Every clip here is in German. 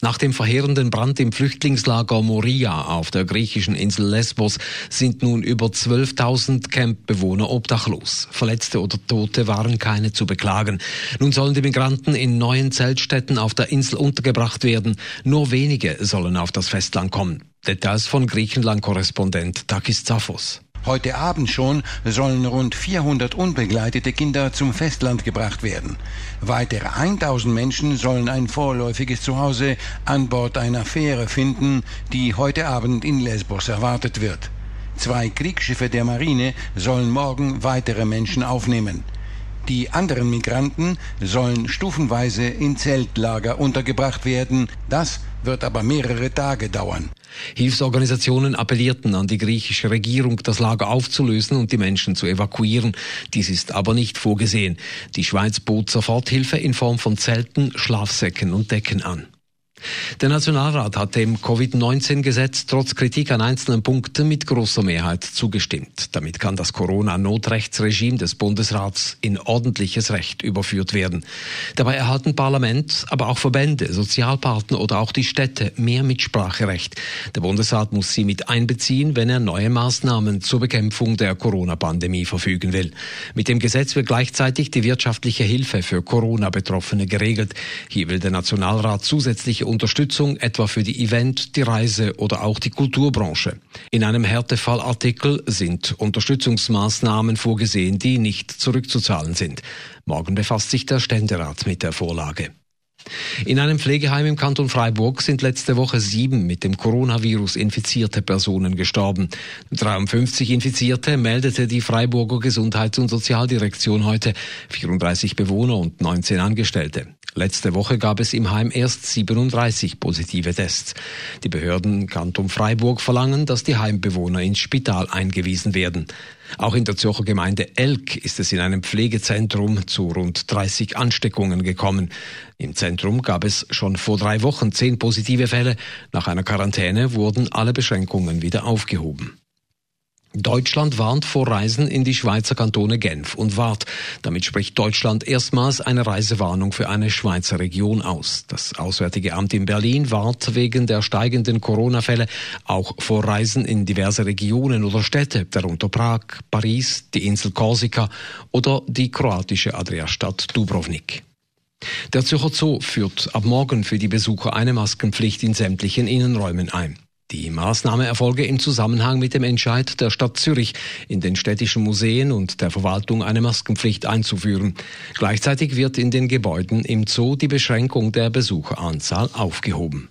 Nach dem verheerenden Brand im Flüchtlingslager Moria auf der griechischen Insel Lesbos sind nun über 12.000 Campbewohner obdachlos. Verletzte oder Tote waren keine zu beklagen. Nun sollen die Migranten in neuen Zeltstätten auf der Insel untergebracht werden. Nur wenige sollen auf das Festland kommen. Details von Griechenland-Korrespondent Takis Zaphos. Heute Abend schon sollen rund 400 unbegleitete Kinder zum Festland gebracht werden. Weitere 1000 Menschen sollen ein vorläufiges Zuhause an Bord einer Fähre finden, die heute Abend in Lesbos erwartet wird. Zwei Kriegsschiffe der Marine sollen morgen weitere Menschen aufnehmen. Die anderen Migranten sollen stufenweise in Zeltlager untergebracht werden. Das wird aber mehrere Tage dauern. Hilfsorganisationen appellierten an die griechische Regierung, das Lager aufzulösen und die Menschen zu evakuieren. Dies ist aber nicht vorgesehen. Die Schweiz bot Soforthilfe in Form von Zelten, Schlafsäcken und Decken an. Der Nationalrat hat dem Covid-19-Gesetz trotz Kritik an einzelnen Punkten mit großer Mehrheit zugestimmt. Damit kann das Corona-Notrechtsregime des Bundesrats in ordentliches Recht überführt werden. Dabei erhalten Parlament, aber auch Verbände, Sozialpartner oder auch die Städte mehr Mitspracherecht. Der Bundesrat muss sie mit einbeziehen, wenn er neue Maßnahmen zur Bekämpfung der Corona-Pandemie verfügen will. Mit dem Gesetz wird gleichzeitig die wirtschaftliche Hilfe für Corona-Betroffene geregelt. Hier will der Nationalrat zusätzliche Unterstützung etwa für die Event, die Reise oder auch die Kulturbranche. In einem Härtefallartikel sind Unterstützungsmaßnahmen vorgesehen, die nicht zurückzuzahlen sind. Morgen befasst sich der Ständerat mit der Vorlage. In einem Pflegeheim im Kanton Freiburg sind letzte Woche sieben mit dem Coronavirus infizierte Personen gestorben. 53 Infizierte meldete die Freiburger Gesundheits- und Sozialdirektion heute, 34 Bewohner und 19 Angestellte. Letzte Woche gab es im Heim erst 37 positive Tests. Die Behörden Kanton Freiburg verlangen, dass die Heimbewohner ins Spital eingewiesen werden. Auch in der Zürcher Gemeinde Elk ist es in einem Pflegezentrum zu rund 30 Ansteckungen gekommen. Im Zentrum gab es schon vor drei Wochen zehn positive Fälle. Nach einer Quarantäne wurden alle Beschränkungen wieder aufgehoben. Deutschland warnt vor Reisen in die Schweizer Kantone Genf und Waadt. Damit spricht Deutschland erstmals eine Reisewarnung für eine Schweizer Region aus. Das Auswärtige Amt in Berlin warnt wegen der steigenden Corona-Fälle auch vor Reisen in diverse Regionen oder Städte, darunter Prag, Paris, die Insel Korsika oder die kroatische Adriastadt Dubrovnik. Der Zürcher Zoo führt ab morgen für die Besucher eine Maskenpflicht in sämtlichen Innenräumen ein. Die Maßnahme erfolge im Zusammenhang mit dem Entscheid der Stadt Zürich, in den städtischen Museen und der Verwaltung eine Maskenpflicht einzuführen. Gleichzeitig wird in den Gebäuden im Zoo die Beschränkung der Besucheranzahl aufgehoben.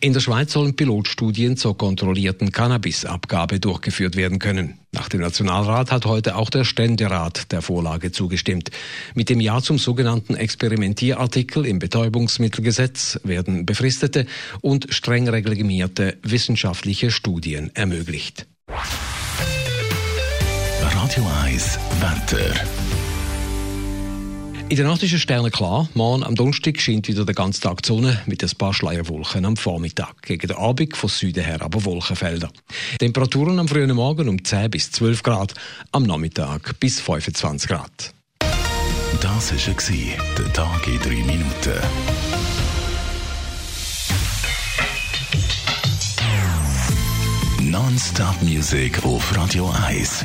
In der Schweiz sollen Pilotstudien zur kontrollierten Cannabisabgabe durchgeführt werden können. Nach dem Nationalrat hat heute auch der Ständerat der Vorlage zugestimmt. Mit dem Ja zum sogenannten Experimentierartikel im Betäubungsmittelgesetz werden befristete und streng reglementierte wissenschaftliche Studien ermöglicht. Radio 1 Wetter. In der Nacht ist es sternenklar. Morgen am Donnerstag scheint wieder der ganze Tag die Sonne mit ein paar Schleierwolken am Vormittag. Gegen den Abend von Süden her aber Wolkenfelder. Temperaturen am frühen Morgen um 10 bis 12 Grad, am Nachmittag bis 25 Grad. Das war der Tag in 3 Minuten. Non-Stop Music auf Radio 1.